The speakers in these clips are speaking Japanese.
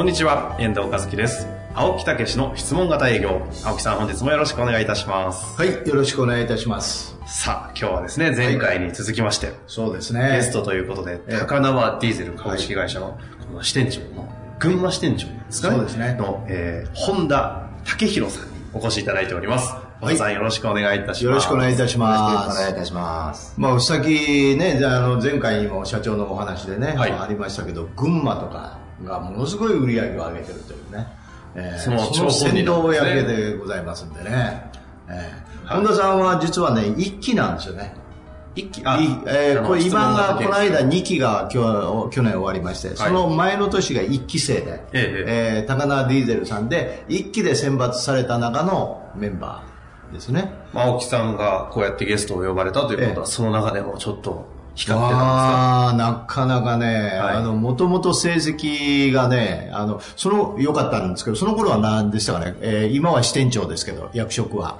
こんにちは、遠藤和樹です。青木武の質問型営業。青木さん、本日もよろしくお願いいたします。はい、よろしくお願いいたします。さあ、今日はですね、前回に続きまして、そうですね。ゲストということで、ええ高輪ディーゼル株式会社の、この支店長の、群馬支店長ですかね？そうですねの、えー、本田武弘さんにお越しいただいております。本田さん、よろしくお願いいたします。よろしくお願いいたします。お願いいたします。まあ、さっきね、じゃああの前回にも社長のお話でね、はいありましたけど、群馬とかがものすごい売り上げを上げてるというね、えーそのその先導なんでございますんでね。えーはい本田さんは実はね、一期なんですよね。一気いえーこれ今がこの間に。2期が今日去年終わりまして、その前の年が1期生で、ええー高輪ディーゼルさんで1期で選抜された中のメンバーですね。まあ、青木さんがこうやってゲストを呼ばれたということは、ええその中でもちょっと光ってたんですか？ああ、なかなかね、はいあの、もともと成績がね、あの、その、良かったんですけど、その頃は何でしたかね、えー今は支店長ですけど、役職は。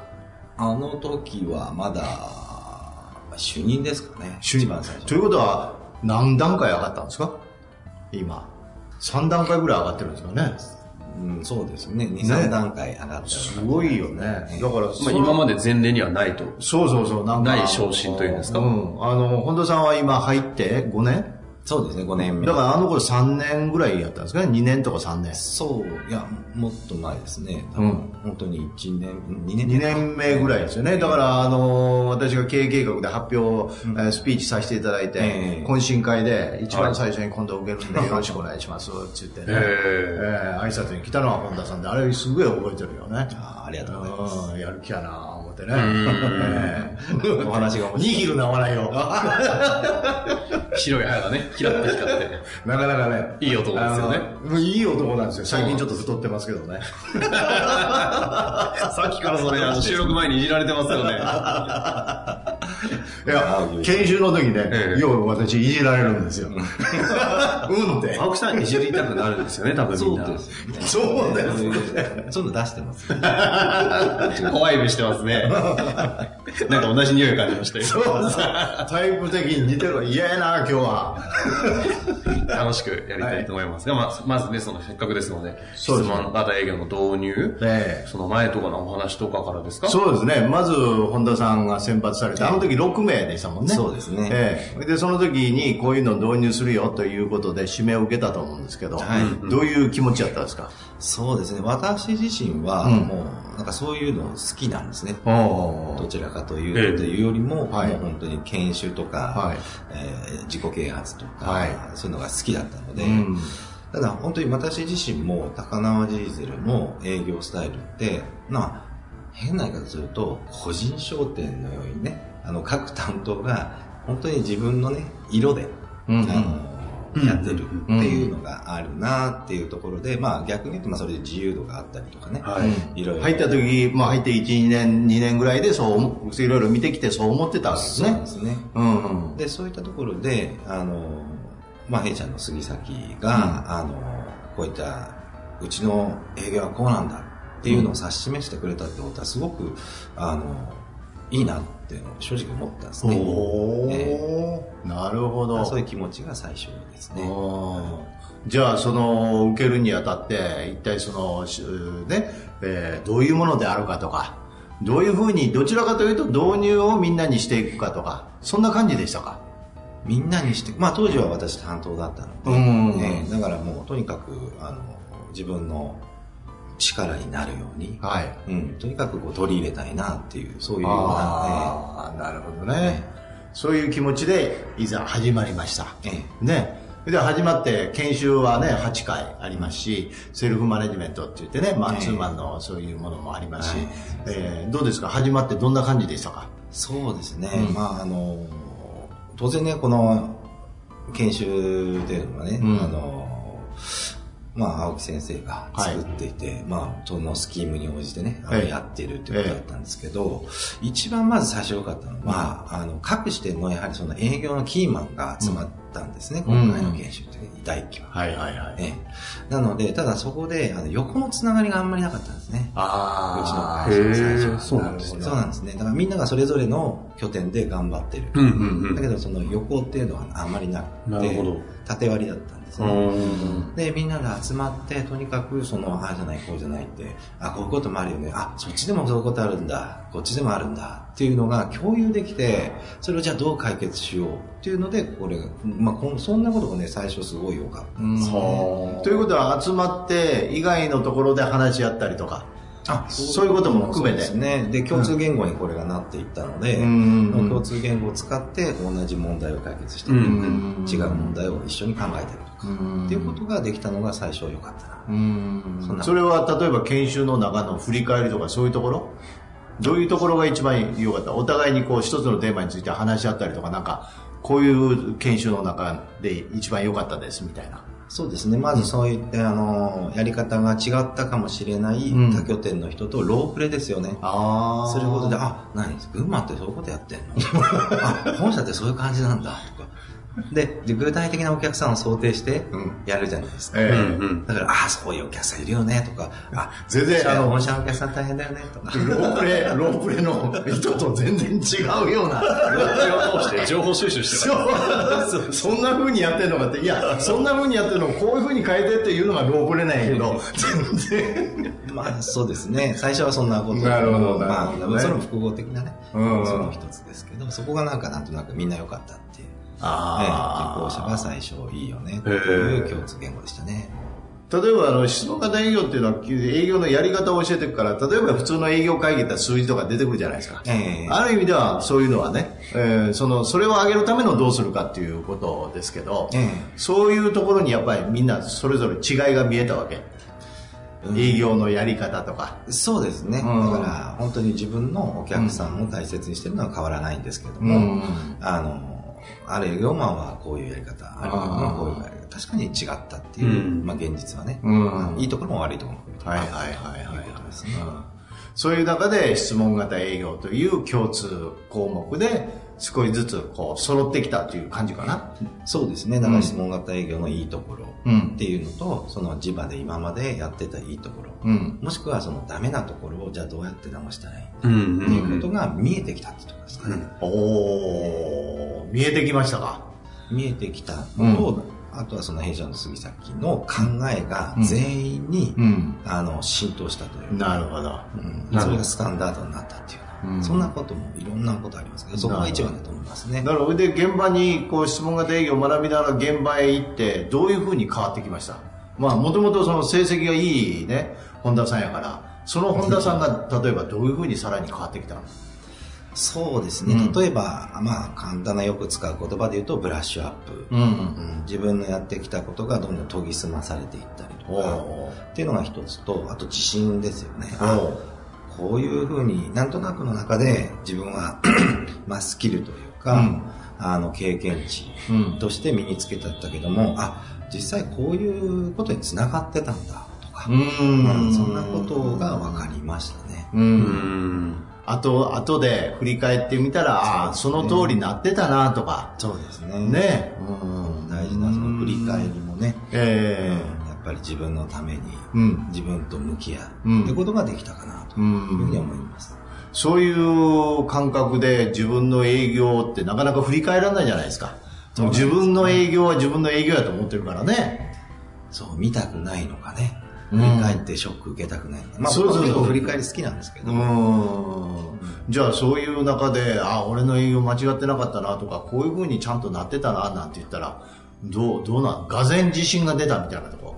あの時はまだ、主任ですかね。一番最初。ということは、何段階上がったんですか？今。3段階ぐらい上がってるんですかね？うん、そうですね。2、ね3段階上がったようなすごいよね。だから、まあ、今まで前例にはないと。そうそうそう、なんか。ない昇進というんですかうん。あの、本田さんは今入って5年そうですね、5年目。だからあの頃3年ぐらいやったんですかね ?2 年とか3年。そう、いや、もっと前ですね。多分、うん本当に1年、2年2年目ぐらいですよね。だから、あの、私が経営計画で発表、えースピーチさせていただいて、ええ懇親会で一番最初に今度受けるんで よろしくお願いしますって言ってね。へえー挨拶に来たのは本田さんで、あれすごい覚えてるよね。あありがとうございます。うんやる気やな思ってね。ええ お話が面白いニヒルな笑いを。白い歯がね、キラッと光って。なかなかね。いい男ですよね。いい男なんですよ。最近ちょっと太ってますけどね。さっきからそれ、収録前にいじられてますよね。いや、研修の時ね、ええよう私いじられるんですよ。うんって。青木さんいじりたくなるんですよね、多分みんな。そうです。そうですそういうの出してます。怖い目してますね。なんか同じ匂い感じましたよ。そうタイプ的に似てるわ。嫌やな、今日は。楽しくやりたいと思います。が、まあ、まずね、そのせっかくですので、質問型営業の導入、ええ。その前とかのお話とかからですか？そうですね。まず、本田さんが選抜されて、あの時6名でしたもんね。そうですね。ええ。で、その時にこういうのを導入するよということで指名を受けたと思うんですけど、はい。どういう気持ちだったんですか？そうですね。私自身は、うん。もう、なんかそういうの好きなんですね。おどちらかというええと、というよりも、はいもう本当に研修とか、はいえー自己啓発とか、はいそういうのが好きだったので、うんただ本当に私自身も高輪ディーゼルの営業スタイルって、まあ、変な言い方すると、個人商店のようにね、あの、各担当が、本当に自分のね、色で、うんあの、やってるっていうのがあるなっていうところで、まあ逆に言うと、まあそれで自由度があったりとかね、はい。いろいろ。入った時、まあ入って1、2年、2年ぐらいでそう思、いろいろ見てきてそう思ってたわけですそうでね。すね。うんうん。で、そういったところで、あの、まあ、弊社の杉崎が、あの、こういった、うちの営業はこうなんだっていうのを指し示してくれたってことは、すごく、あの、いいなっていうのを正直思ったんですね。おー、えなるほど。そういう気持ちが最初ですね。じゃあ、その、受けるにあたって、一体その、しね、えーどういうものであるかとか、どういうふうに、どちらかというと導入をみんなにしていくかとか、そんな感じでしたか？みんなにして、まあ当時は私担当だったので、うんええだからもうとにかく、あの、自分の力になるように、はい。うん、とにかくこう取り入れたいなっていう、そういうような、ああ、なるほどね。そういう気持ちで、いざ始まりました。ええ。えね。で、始まって、研修はね、8回ありますし、セルフマネジメントって言ってね、マンツーマンのそういうものもありますし、はい。えーどうですか？始まってどんな感じでしたか？そうですね、うん。まああの当然ねこの研修っていうのはね、うん。あのまあ、青木先生が作っていて、まあ、そのスキームに応じてね、あのええ。やってるっていうことだったんですけど、一番まず最初良かったのは、あの、各支店のやはりその営業のキーマンが集まったんですね、うん今回の研修って第一期は。はいはいはい。ええなので、ただそこで、あの、横のつながりがあんまりなかったんですね。うちのあ会社の最初はそうなんですねそうなんですね。だからみんながそれぞれの拠点で頑張ってる。うんうんうんだけどその横っていうのはあんまりなくて、なるほど縦割りだったんですうね。んで、みんなで集まって、とにかく、その、ああじゃない、こうじゃないって、あ、こういうこともあるよね。あ、そっちでもそういうことあるんだ。こっちでもあるんだ。っていうのが共有できて、それをじゃあどう解決しようっていうので、これが、まあ、こんそんなことがね、最初すごい良かった。うんはあということは集まって以外のところで話し合ったりとか。あそういうことも含めて。ですね。で、共通言語にこれがなっていったので、うん。まあ共通言語を使って同じ問題を解決して、うん。違う問題を一緒に考えてるとか、うん。っていうことができたのが最初良かったな。うん。それは例えば研修の中の振り返りとかそういうところ？どういうところが一番良かった？お互いにこう一つのテーマについて話し合ったりとかなんかこういう研修の中で一番良かったですみたいな。そうですね。まずそういった、あの、やり方が違ったかもしれないうん他拠点の人とロープレですよね。あすることで、あ、何群馬ってそういうことやってんの？あ、本社ってそういう感じなんだ、とか。で、で具体的なお客さんを想定してうんやるじゃないですか。ええうんうんだから、ああ、そういうお客さんいるよね、とか、あ、全然あの本社のお客さん大変だよね、とか。ロープレ、ロープレの人と全然違うような。それを通して情報収集してたそう、そんな風にやってんのかって、いや、そんな風にやってるのをこういう風に変えてっていうのがロープレなんやけど、全然。まあ、そうですね。最初はそんなこと。なるほどなるまあ、ほどねそれも複合的なね、うんその一つですけど、そこがなんかなんとなくみんな良かったっていう。あー。ええ受講者が最初いいよね、っていう共通言語でしたね。例えばあの質問型営業っていうのは営業のやり方を教えていくから例えば普通の営業会議だったら数字とか出てくるじゃないですか、ええ。ある意味ではそういうのはね、えーそのそれを上げるためのどうするかっていうことですけど、ええ。そういうところにやっぱりみんなそれぞれ違いが見えたわけ、営業のやり方とか。そうですね。うん。だから、本当に自分のお客さんを大切にしてるのは変わらないんですけども、うん。あの、ある営業マンはこういうやり方、ある営業マンはこういうやり方、確かに違ったっていう、うん。まあ現実はね、うん。いいところも悪いところもはいはいはいはい。いうことですね。うん。そういう中で質問型営業という共通項目で少しずつこう揃ってきたという感じかな。そうですね。だから質問型営業のいいところうんっていうのと、その地場で今までやってたいいところ、うん。もしくはそのダメなところをじゃあどうやって直したらいい？うんうんっていうことが見えてきたってところですかね。おー、見えてきましたか？見えてきたのと、あとはその弊社の杉崎の考えが全員に、ん。あの浸透したというか、なるほど。うんなるほどそれがスタンダードになったっていうよそんなこともいろんなことありますけど、そこが一番だと思いますね。なるほど。で、現場にこう質問型営業を学びながら現場へ行って、どういうふうに変わってきました？まあ、もともとその成績がいいね、本田さんやから、その本田さんが例えばどういうふうにさらに変わってきたの？そうですね。うん例えば、まあ、簡単なよく使う言葉で言うと、ブラッシュアップ。うん。うん自分のやってきたことがどんどん研ぎ澄まされていったりとか、おっていうのが一つと、あと自信ですよね。こういうふうになんとなくの中で自分は まあスキルというか、うん。あの経験値うんとして身につけたんだけども、あ実際こういうことにつながってたんだとか、うーんそんなことが分かりましたね。う。うん。んあと、後で振り返ってみたら、ああ、その通りになってたなとか。そうですね。ね。うん、大事なその振り返りもね、え。うんやっぱり自分のためにうん。自分と向き合ううん。ってことができたかなとういうふうにん。思います。そういう感覚で自分の営業ってなかなか振り返らないじゃないですか。す自分の営業は自分の営業やと思ってるからね。そう、見たくないのかね。うん振り返ってショック受けたくないのか。まあ、そうそうそう振り返り好きなんですけど、うん。じゃあそういう中で、あ、俺の営業間違ってなかったなとか、こういう風にちゃんとなってたななんて言ったら、どう、どうなん？がぜ自信が出たみたいなとこ？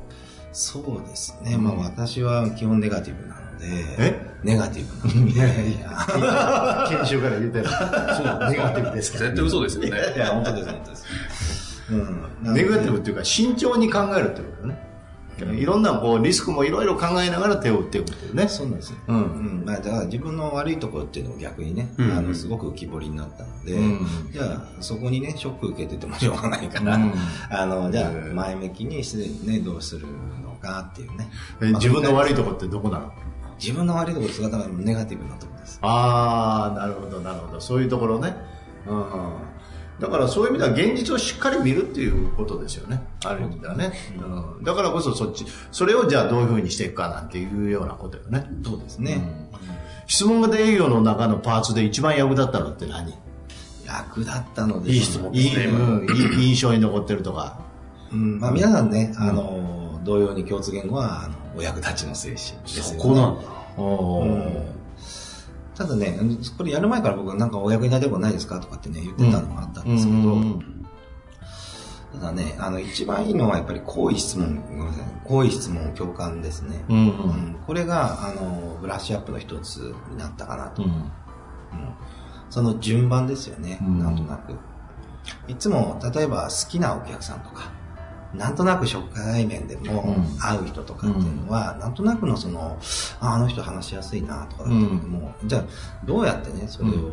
そうですね。まあ私は基本ネガティブなので、え？ネガティブいやいやいや、研修から言ってる。そう、ネガティブです絶対嘘ですよねいや、本当です、本当です。うん。ネガティブっていうか、慎重に考えるってことね。いろんなこうリスクもいろいろ考えながら手を打っていくっていうね。そうなんですよ。うんうん。まあ、だから自分の悪いところっていうのを逆にね、うんあの、すごく浮き彫りになったので、うんじゃあ、そこにね、ショック受けててもしょうがないから、うんあの、じゃあう、ん前向きにしてね、どうするのかっていうね。え自分の悪いとここってどこなの自分の悪いところ姿がネガティブなところです。ああ、なるほど、なるほど。そういうところね。うん。だからそういう意味では現実をしっかり見るっていうことですよね。ある意味ではね。うん。だからこそそっち、それをじゃあどういうふうにしていくかなんていうようなことよね。そうですね。質問型営業の中のパーツで一番役立ったのって何？役立ったのでいい質問いい、うん、いい印象に残ってるとか。うん、まあ皆さんね、あの、同様に共通言語は、あの、お役立ちの精神ですよね。そこなんだ。おうんただね、これやる前から僕なんかお役に立てることないですかとかってね、言ってたのがあったんですけど、ただね、あの、一番いいのはやっぱり好意質問、ごめんなさい、好意質問共感ですね。うんうんうんこれが、あの、ブラッシュアップの一つになったかなと。うんうんその順番ですよね、うんなんとなく。いつも、例えば好きなお客さんとか、なんとなく初対面でもうん。会う人とかっていうのは、なんとなくのその、ああの人話しやすいなとかだったけども、じゃあどうやってね、それを、うん。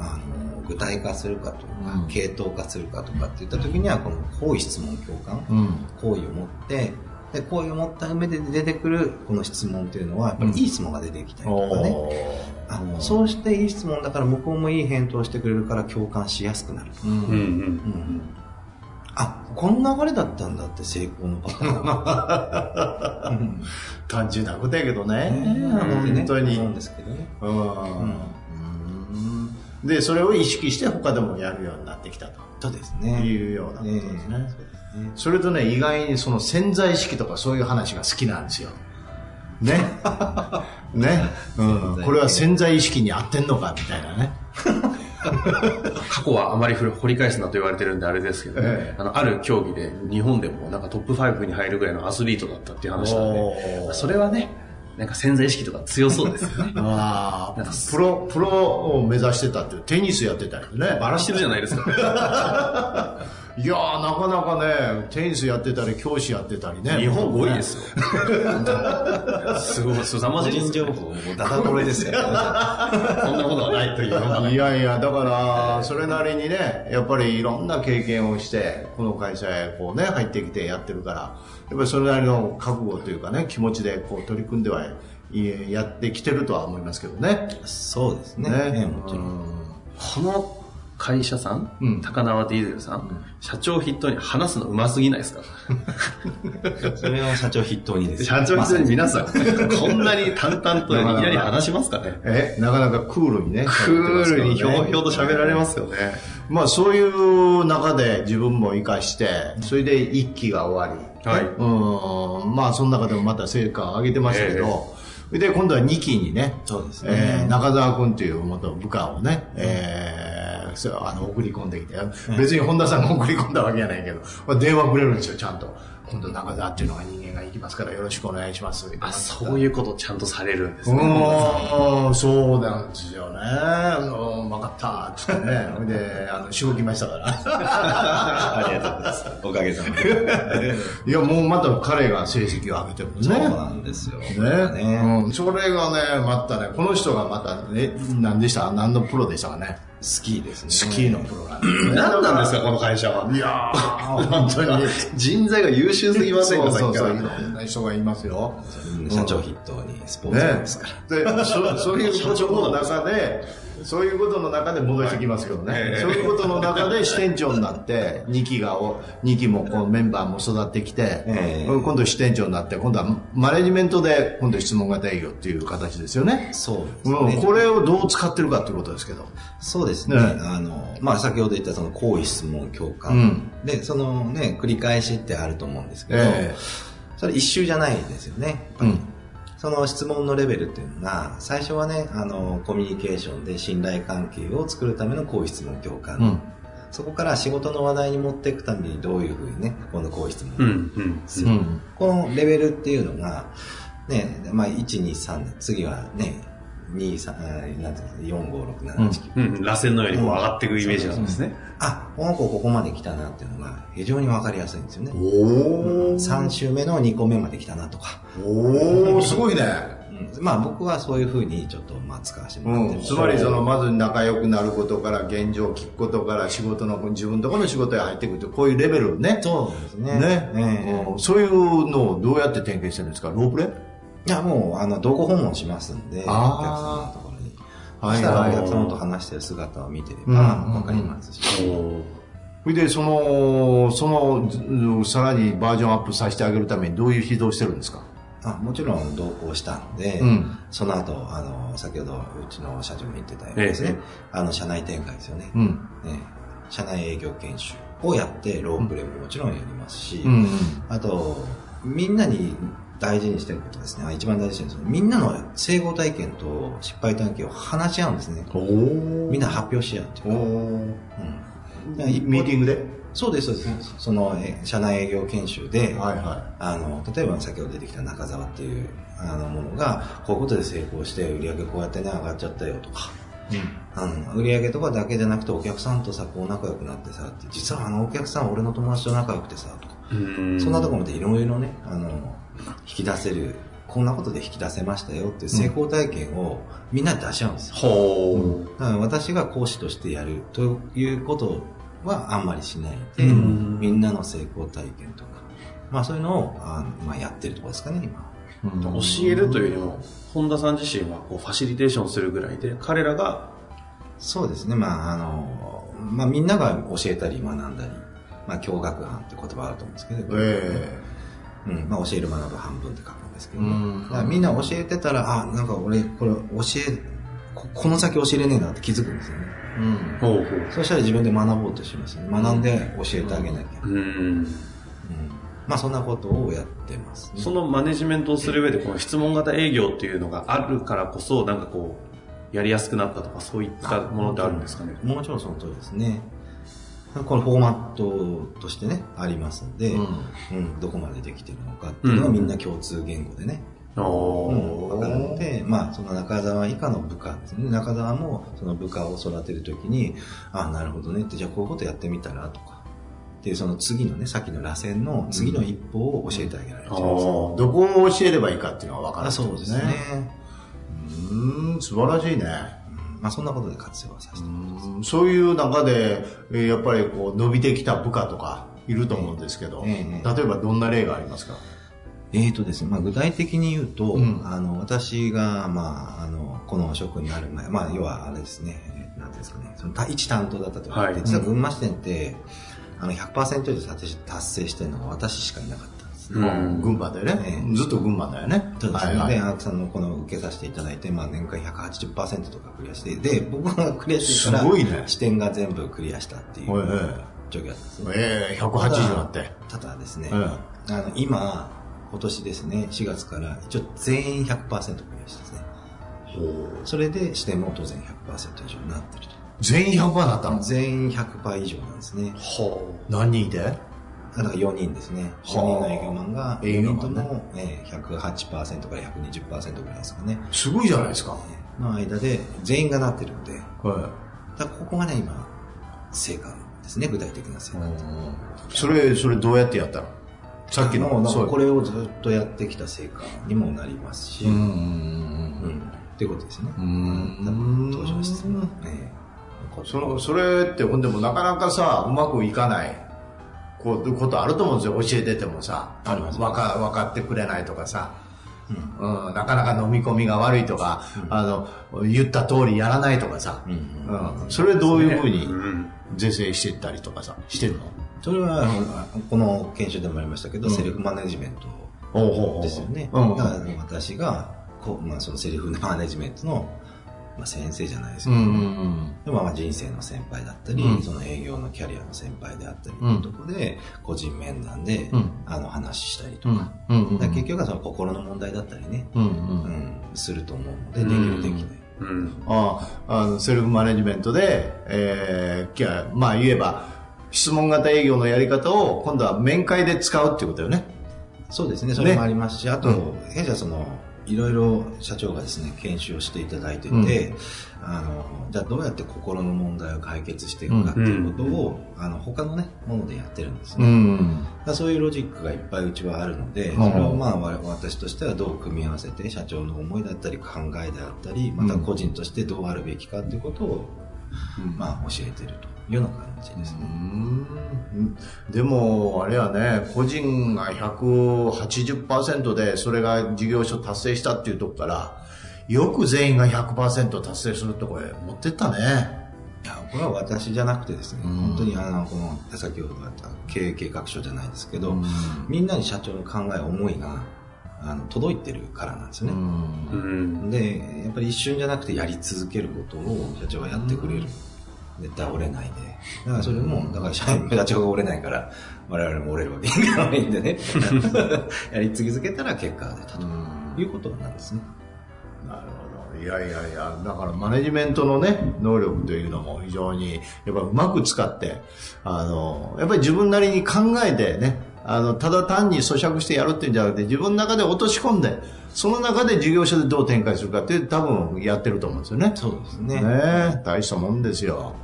あの具体化するかとか、うん。系統化するかとかっていった時には、この好意質問共感、うん。好意を持って、で、好意を持った上で出てくるこの質問っていうのは、やっぱりいい質問が出てきたりとかね。あそうしていい質問だから向こうもいい返答してくれるから共感しやすくなる。うんうんうん。うんあ、こんな流れだったんだって成功のパターン。うん単純なことやけどね。ね本当に。思うんですけどね。で、それを意識して他でもやるようになってきたとそうですね。いうようなことですね。ええそうですねそれとね、意外にその潜在意識とかそういう話が好きなんですよ。ね。ね。うん。これは潜在意識に合ってんのかみたいなね。過去はあまり掘り返すなと言われてるんであれですけど、ええあの、ある競技で日本でもなんかトップ5に入るぐらいのアスリートだったっていう話なんおで、ーそれはね、なんか潜在意識とか強そうですよね。ああなんか、プロ、プロを目指してたっていう、テニスやってたりね。バラしてるじゃないですか。いやー、なかなかね、テニスやってたり、教師やってたりね。日本5位ですよ。すごい、すさま個じい人情報もダダ漏れですよね。そんなことはないというのがいやいや、だから、それなりにね、やっぱりいろんな経験をして、この会社へこうね、入ってきてやってるから、やっぱりそれなりの覚悟というかね、気持ちでこう取り組んではいやってきてるとは思いますけどね。そうですね。ね。ええもちろんこの会社さん、うん。高輪ディーゼルさん、社長筆頭に話すのうますぎないですか？それを社長筆頭にです。社長筆頭に皆さん、こんなに淡々といきなり話しますかね。え、なかなかクールにね。クールにひょううひょうと喋られますよね。まあそういう中で自分も活かして、それで一期が終わり、はい。うん、まあその中でもまた成果を上げてましたけど、それで今度は2期にね、そうですね。えー中澤君という元部下をね、えーそうあの送り込んできて、別に本田さんが送り込んだわけじゃないけど、まあ、電話くれるんですよ、ちゃんと。今度中澤っていうのが人間が行きますからよろしくお願いします。あ、そういうことちゃんとされるんですうね。ーん、そうなんですよね。うん、分かった、つってね。ほいで、あの、仕事来ましたから。ありがとうございます。おかげさまで。いや、もうまた彼が成績を上げてるね。そうなんですよ。ね、ねうん、それがね、またね、この人がまたね、何でした？何のプロでしたかね。スキーですね。スキーのプロなんですね。何なんですか、この会社は。いやー、本当に。人材が優秀すぎませんか、さっきから。ろんな人がいますよ。うん社長筆頭にスポーツですから。でそ そういうことの中で、そういうことの中で戻してきますけどね、ええそういうことの中で支店長になって、2期がお、2期もこうメンバーも育ってきて、ええ今度支店長になって、今度はマネジメントで、今度質問型営業っていう形ですよね。そうですうん、ね。これをどう使ってるかっていうことですけど。そうですね。ねあの、まあ、先ほど言ったその行為質問共感。うんで、そのね、繰り返しってあると思うんですけど、えそれ一周じゃないですよね。うんその質問のレベルっていうのが、最初はね、あの、コミュニケーションで信頼関係を作るための行為質問共感。うんそこから仕事の話題に持っていくためにどういうふうにね、この行為質問をうん、うん。する。うんこのレベルっていうのが、ね、まあ、1、2、3、次はね、2、3、なんていうの、4、5、6、7、8、9。うん、螺旋のようにこう上がっていくイメージなんですね。あ、この子ここまで来たなっていうのが非常にわかりやすいんですよね。おー。3週目の2個目まで来たなとか。おー、すごいね。うんまあ僕はそういうふうにちょっとまあ使わせてもらってうん、るつまりそのまず仲良くなることから現状を聞くことから仕事の自分のところの仕事へ入っていくとこういうレベルねそうですね。ね、ええうんそういうのをどうやって点検してるんですか？ロープレ？いやもう、あの、同行訪問しますんで、お客様のところに。はい。そしたらはいお客様と話してる姿を見てれうん。ばわかりますし。それでそのそのずさらにバージョンアップさせてあげるためにどういう指導してるんですか？あもちろん同行したんで、うん。その後、あの、先ほどうちの社長も言ってたようにですね、えあの、社内展開ですよね。うん。ね。社内営業研修をやって、ロープレももちろんやりますし、うん。あと、みんなに大事にしてることですね。あ一番大事にしてるんですみんなの成功体験と失敗体験を話し合うんですね。みんな発表し合うっていうか。うん。ミーティングで？そうです、そうです。その、え社内営業研修で、はいはあの、例えば先ほど出てきた中澤っていう、あの、ものが、こういうことで成功して、売り上げこうやってね、上がっちゃったよとか、い、あの、売り上げとかだけじゃなくて、お客さんとさ、こう仲良くなってさ、って実はあのお客さん俺の友達と仲良くてさ、とか、うん。そんなところまでいろいろね、あの、引き出せる、こんなことで引き出せましたよっていう成功体験をみんなで出し合うんですよ。ほう。だから私が講師としてやるということはあんまりしないで、うんみんなの成功体験とか、まあそういうのをあまあやってるところですかね、今。うん教えるというよりも、本田さん自身はこうファシリテーションするぐらいで、彼らが、そうですね、まああの、まあみんなが教えたり学んだり、まあ教学班って言葉あると思うんですけど、えうん、まあ教える学ぶ半分って書くんですけど、うんだからみんな教えてたら、あ、なんか俺これ教え、ここの先教えれねえなって気づくんですよね。えうんほうほう。そしたら自分で学ぼうとしますね。学んで教えてあげなきゃ。うん。うんまあそんなことをやってます、ね。そのマネジメントをする上で、この質問型営業っていうのがあるからこそ、なんかこう、やりやすくなったとか、そういったものってあるんですかね？もちろんその通りですね。このフォーマットとしてね、ありますんで、ううんんどこまでできてるのかっていうのはみんな共通言語でね、おうんわかるので、まあ、その中澤以下の部下ですね。中澤もその部下を育てるときに、あなるほどね。って、じゃあこういうことやってみたらとか、っていうその次のね、さっきの螺旋の次の一歩を教えてあげられる。おどこを教えればいいかっていうのが分かるあそうですね。うん素晴らしいね。うんまあ、そんなことで活用はさせてもらってます。うんそういう中で、えーやっぱりこう伸びてきた部下とかいると思うんですけど、ええ例えばどんな例がありますか？えーとですね、まあ、具体的に言うと、うんあの、私が、まあ、あの、この職になる前、まあ、要はあれですね、えーなんですかね、そのた一担当だったと言って、はい実は群馬支店って、あの、100%以上達達成してるのが私しかいなかった。うん群馬でね、ええずっと群馬だよね。そうですね。はいはいで、青木さんのこの受けさせていただいて、まあ年間180%とかクリアして、で、僕がクリアしてから、すごいね視点が全部クリアしたっていう状況だったんですね。ええ180だって。ただですね、えあの、今、今年ですね、4月から一応全員100%クリアしてですね。それで視点も当然100%以上になってると。全員100%だったの？全員100倍以上なんですね。ほ何人いてだから4人ですね。4はあ人の営業マンが、4営業マンね人とも、えー108%から120%ぐらいですかね。すごいじゃないですか。の間で全員がなってるんで、はだからここがね、今、成果ですね、具体的な成果。い。それ、それどうやってやったの？さっきの、これをずっとやってきた成果にもなりますし、うんうんうんっていうことですね。うん多分登場質問。それってほんでもなかなかさうまくいかないこういうことあると思うんですよ。教えててもさ。あります。わか分かってくれないとかさ、うん。なかなか飲み込みが悪いとか、あの言った通りやらないとかさ、うん。うん。うんそれどういうふうにうん。是正していったりとかさしてるの？それは、この研修でもありましたけど、うん。セルフマネジメントですよね。うん。だから私が、こうまあ、そのセルフマネジメントの、まあ、先生じゃないですけど、うんうんでもまあ人生の先輩だったり、うん。その営業のキャリアの先輩であったりとうんいうところで、個人面談で、うん。あの話したりとうん。か、うんうん。だから結局はその心の問題だったりね、うんううんん、すると思うので、できうんるできない。うん。ああのセルフマネジメントで、えーまあ言えば質問型営業のやり方を今度は面会で使うっていうことよね。そうですね、それもありますし、あと、うん。弊社その、いろいろ社長がですね、研修をしていただいてて、あの、じゃあどうやって心の問題を解決していくかっていうことを、あの、他のね、ものでやってるんですね。うん。そういうロジックがいっぱいうちはあるので、んそれをまあわ私としてはどう組み合わせて社長の思いだったり考えであったり、また個人としてどうあるべきかっていうことを、まあ教えてるというような感じですね。うんでも、あれはね、個人が180%で、それが事業所達成したっていうとこから、よく全員が100%達成するとこへ持ってったね。いやこれは私じゃなくてですね、うん本当にあの、この、先ほどあった経営計画書じゃないですけど、うんみんなに社長の考え、思いが、あの、届いてるからなんですよね。うん。で、やっぱり一瞬じゃなくてやり続けることを社長がやってくれる。絶対折れないで。だからそれも、だから社員、社長が折れないから、我々も折れるわけにいかないんでね。やり続けたら結果が出たということなんですね。なるほど。いやいやいや、だからマネジメントのね、能力というのも非常に、やっぱうまく使って、あの、やっぱり自分なりに考えてね、あの、ただ単に咀嚼してやるっていうんじゃなくて、自分の中で落とし込んで、その中で事業所でどう展開するかって多分やってると思うんですよね。そうですね。ねえ大したもんですよ。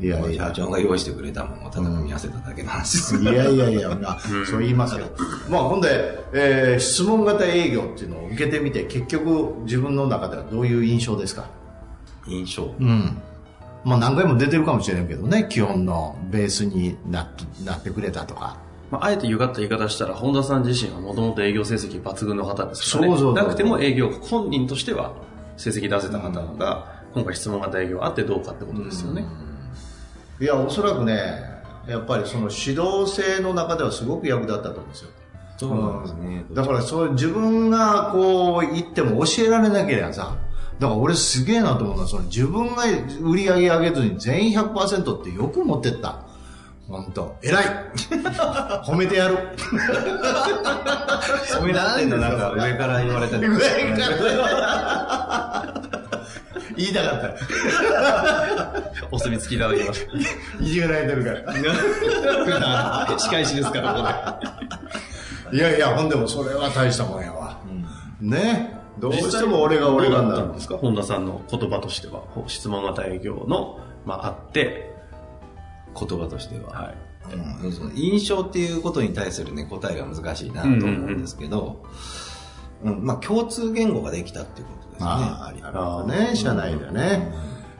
いやいや社長が用意してくれたものをただ組み合わせただけの話です。いやいやいや、まあ、そう言いますよ。まあ、ほんで、えー質問型営業っていうのを受けてみて、結局自分の中ではどういう印象ですか？印象？うん。まあ何回も出てるかもしれんけどね、基本のベースになってなってくれたとか。まあ、あえて歪った言い方したら、本田さん自身はもともと営業成績抜群の方ですからね。そうそうそうなくても営業、本人としては成績出せた方が、今回質問型営業あってどうかってことですよね。いや、おそらくね、やっぱりその指導性の中ではすごく役立ったと思うんですよ。そうなんですね。だからそう自分がこう言っても教えられなければさ、だから俺すげえなと思うのは、その自分が売り上げ上げずに全員100%ってよく持ってった。本当偉い 褒めてやる。褒められてんのなんか上から言われたり。上から言いたかった。お墨付きいただきましいじめられてるから。た。仕返しですから、こいやいや、ほんでもそれは大したもんやわ。ね？どうしても俺が。俺がなるどうだったんですか？本田さんの言葉としては、質問型営業の、まあ、あって、言葉としては。はい。うん印象っていうことに対するね、答えが難しいなと思うんですけど、うんまあ共通言語ができたっていうことですね。ああ、なるほどね、社内でね。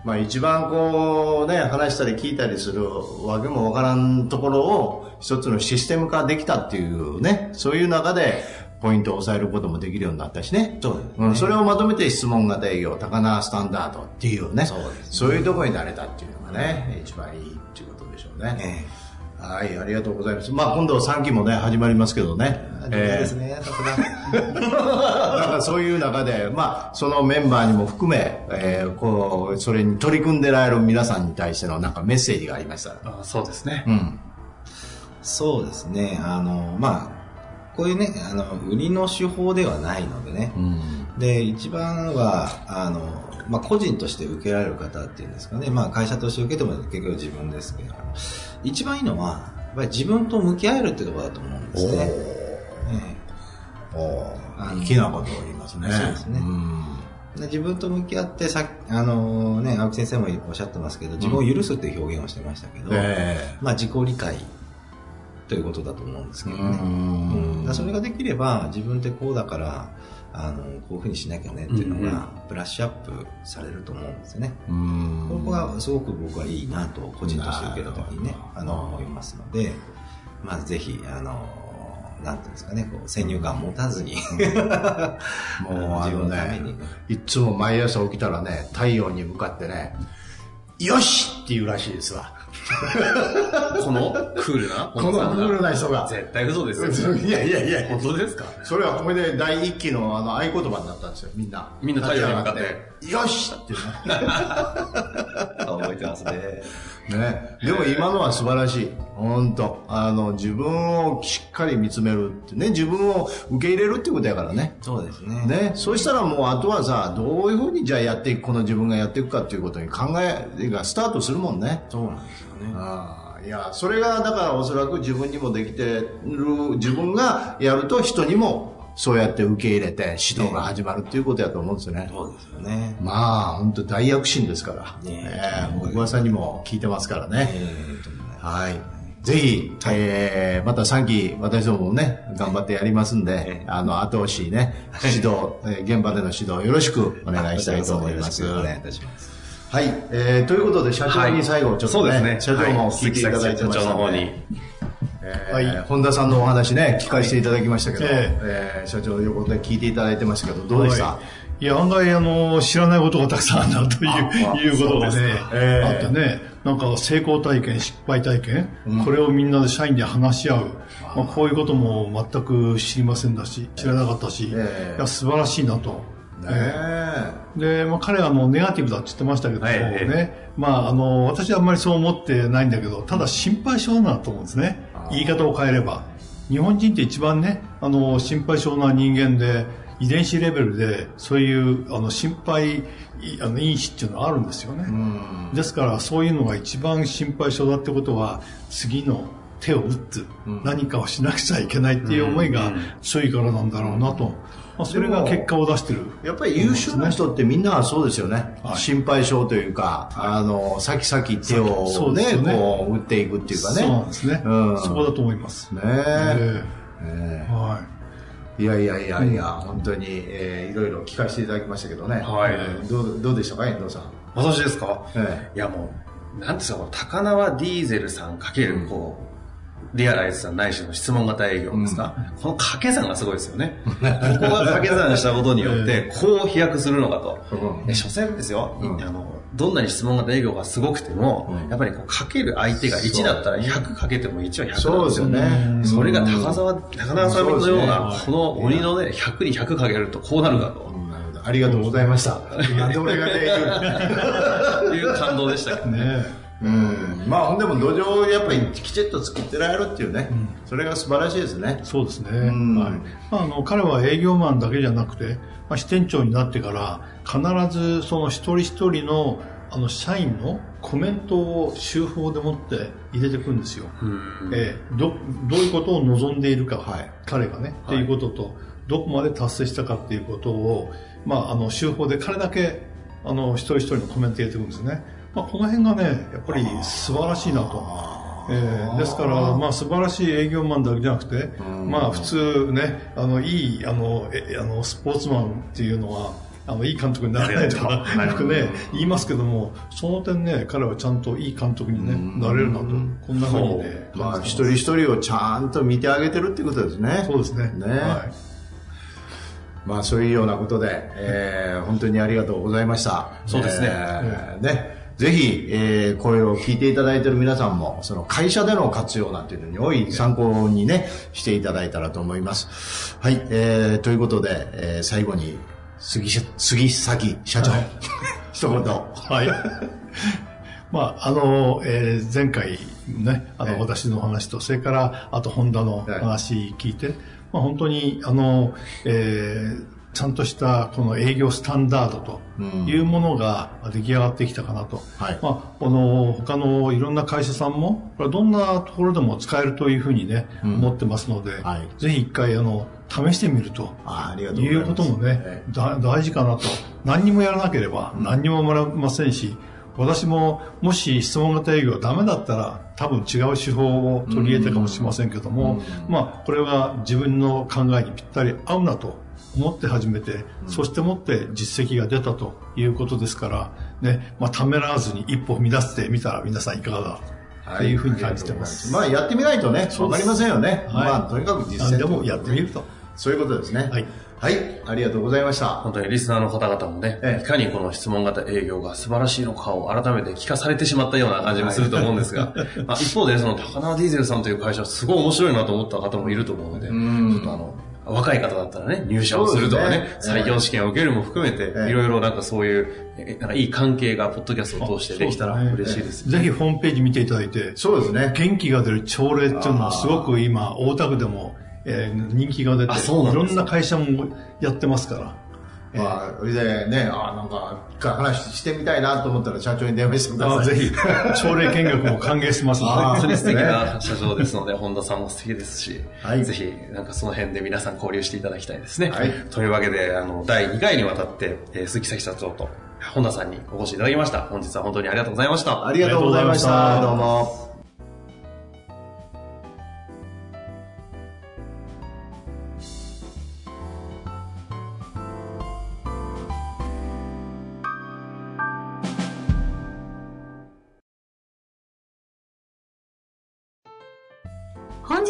まあ一番こうね、話したり聞いたりするわけもわからんところを一つのシステム化できたっていうね、そういう中でポイントを抑えることもできるようになったしね。そうですねうん、それをまとめて質問型営業、高輪スタンダードっていうね。そうですねそういうところになれたっていうのがね、一番いいっていうことでしょうね。えはい、ありがとうございます。まあ今度3期もね、始まりますけどね。えですね、さすが。だからそういう中で、まあ、そのメンバーにも含め、えーこう、それに取り組んでられる皆さんに対してのなんかメッセージがありましたら。あそうですね。うん。そうですね、あの、まあ、こういうね、あの、売りの手法ではないのでね。で、一番は、あの、まあ、個人として受けられる方っていうんですかね。まあ、会社として受けても結局自分ですけど、一番いいのは、やっぱり自分と向き合えるってところだと思うんですね。えおあの粋なことを言いますね。そうですね。自分と向き合ってさあのね、青木先生もおっしゃってますけど、自分を許すっていう表現をしてましたけど、えまあ、自己理解ということだと思うんですけどね。うん。それができれば、自分ってこうだから、あの、こういうふうにしなきゃねっていうのが、ブラッシュアップされると思うんですよね。えうん。ここがすごく僕はいいなと、個人として受けた時にね、あの、思いますので、まずぜひ、あの、なんていうんですかね、こう、先入観を持たずに、もうあ自分のねのためにね、いつも毎朝起きたらね、太陽に向かってね、よしって言うらしいですわ。このクールな？このクールな人が。絶対嘘ですよ。いやいやいや本当ですか？それはこれで第一期のあの合言葉になったんですよ、みんな。みんな太陽に向かって立ち上がってよしっていうね。覚えてますね。ね。でも今のは素晴らしい。本当あの、自分をしっかり見つめるってね、自分を受け入れるってことやからね。そうですね。ね。そうしたらもうあとはさ、どういうふうにじゃあやっていく、この自分がやっていくかっていうことに考えがスタートするもんね。そうなんですよね。ああいや、それがだからおそらく自分にもできてる、自分がやると人にもそうやって受け入れて指導が始まるっていうことやと思うんですよね。そうですよね。まあ、本当大躍進ですから。ねえええもう噂にも聞いてますからね。はい。ぜひ、えー、また3期、私どももね、頑張ってやりますんでえ、あの、後押しね、指導、えー現場での指導よろしくお願いしたいと思います。お願いいはたします。い。えー、ということで、社長に最後、ちょっとね、そうですね。社長も聞いていただいてましたはい鈴木社長の方に。えーはい本田さんのお話ね、聞かせていただきましたけど、ええ。ー社長の横で聞いていただいてましたけど、どうでした、はい、いや、案外、あの、知らないことがたくさんあるなという、あいうことがね。ええ。あってね、なんか成功体験、失敗体験、これをみんなで社員で話し合う。まあ、こういうことも全く知りませんだし、知らなかったし、ええ。いや、素晴らしいなと。ね。で、まあ、彼はあのネガティブだって言ってましたけどもはい。ね、まあ、あの私はあんまりそう思ってないんだけどただ心配性だなと思うんですね。言い方を変えれば。日本人って一番ねあの心配性な人間で遺伝子レベルでそういうあの心配いあの因子っていうのはあるんですよね、ですからそういうのが一番心配性だってことは次の手を打つ、何かをしなくちゃいけないっていう思いが強いからなんだろうなと、まあ、それが結果を出してる。やっぱり優秀な人ってみんなはそうですよね。はい。心配性というか、あの、先々手をそうでね、ね。こう、打っていくっていうかね。そうなんですね、うん。そこだと思います、ね。ええ。えはえいやいやいやいや、本当に、えーいろいろ聞かせていただきましたけどね。はい。えーどうどうでしたか、遠藤さん。私ですか？えいやもう、なんですか、高輪ディーゼルさんかける、こう、リアライズさんないしの質問型営業ですか、この掛け算がすごいですよね。ここが掛け算したことによって、こう飛躍するのかと。うん。いや所詮ですよ、うん。あの、どんなに質問型営業がすごくても、やっぱりこう、かける相手が1だったら100かけても1は100なんですよね。それが高沢、高輪さんのような、この鬼のね、100に100かけるとこうなるかと。ありがとうございました。なんで俺がね、いう感動でしたけどい。ね。ねうん。まあ、ほんでも土壌をやっぱりきちっと作ってられるっていうね。それが素晴らしいですね。そうですね。んはい。まあ、あの、彼は営業マンだけじゃなくて、まあ、支店長になってから、必ずその一人一人の、あの、社員のコメントを手法でもって入れていくんですよ。ええど、どういうことを望んでいるか、はい彼がね、っていうことと、どこまで達成したかっていうことを、まあ、あの、手法で彼だけ、あの、一人一人のコメント入れていくんですね。まあ、この辺がね、やっぱり素晴らしいなと。えーですから、まあ、素晴らしい営業マンだけじゃなくて、まあ、普通ね、あの、いい、あの、えあの、スポーツマンっていうのは、あの、いい監督にならないとか、よくね、言いますけども、その点ね、彼はちゃんといい監督にね、なれるなと、こんなふうにね、まあ、一人一人をちゃんと見てあげてるっていうことですね。そうですね。ねはい。まあそういうようなことで、えー本当にありがとうございました。そうですねえーね。ぜひ、えー声を聞いていただいている皆さんも、その会社での活用なんていうのに多い参考にね、していただいたらと思います。はい、えーということで、えー最後に、杉し杉崎社長、はい 一言。はい。まあ、あの、えー前回ね、あの、ええ私のお話と、それから、あと、ホンダの話聞いて、まあ、本当に、あの、えーちゃんとしたこの営業スタンダードというものが出来上がってきたかなと。はいまあ、この他のいろんな会社さんも、これはどんなところでも使えるというふうにね、思ってますので、はいぜひ一回、あの、試してみると。いいう。こともね、大事かなと。何にもやらなければ何にももらえませんし、私ももし質問型営業ダメだったら多分違う手法を取り入れたかもしれませんけども、まあこれは自分の考えにぴったり合うなと思って始めて、そしてもって実績が出たということですから、ね、まあためらわずに一歩踏み出してみたら皆さんいかがだというふうに感じてます。まあやってみないとね、わかりませんよね。はいまあとにかく実践何でもやってみると。そういうことですね。はい。はい、ありがとうございました。本当にリスナーの方々もね、ええ。いかにこの質問型営業が素晴らしいのかを改めて聞かされてしまったような感じもすると思うんですが、まあ、一方で、その高輪ディーゼルさんという会社はすごい面白いなと思った方もいると思うので、ちょっとあの、若い方だったらね、入社をするとかね、ね。採用試験を受けるも含めて、ええ。いろいろなんかそういう、えなんかいい関係がポッドキャストを通してできたら嬉しいです。ぜひホームページ見ていただいて、そうですね。元気が出る朝礼っていうのはすごく今、大田区でも、えー人気が出て、あそうなんですいろんな会社もやってますから。まあ、それでね、あなんか、一回話してみたいなと思ったら社長に電話してください。あぜひ、奨励見学も歓迎してますので。本当に素敵な社長ですので、本田さんも素敵ですし、はいぜひ、なんかその辺で皆さん交流していただきたいですね。はいというわけで、あの、第2回にわたって、えー鈴木咲社長と本田さんにお越しいただきました。本日は本当にありがとうございました。ありがとうございました。どうも。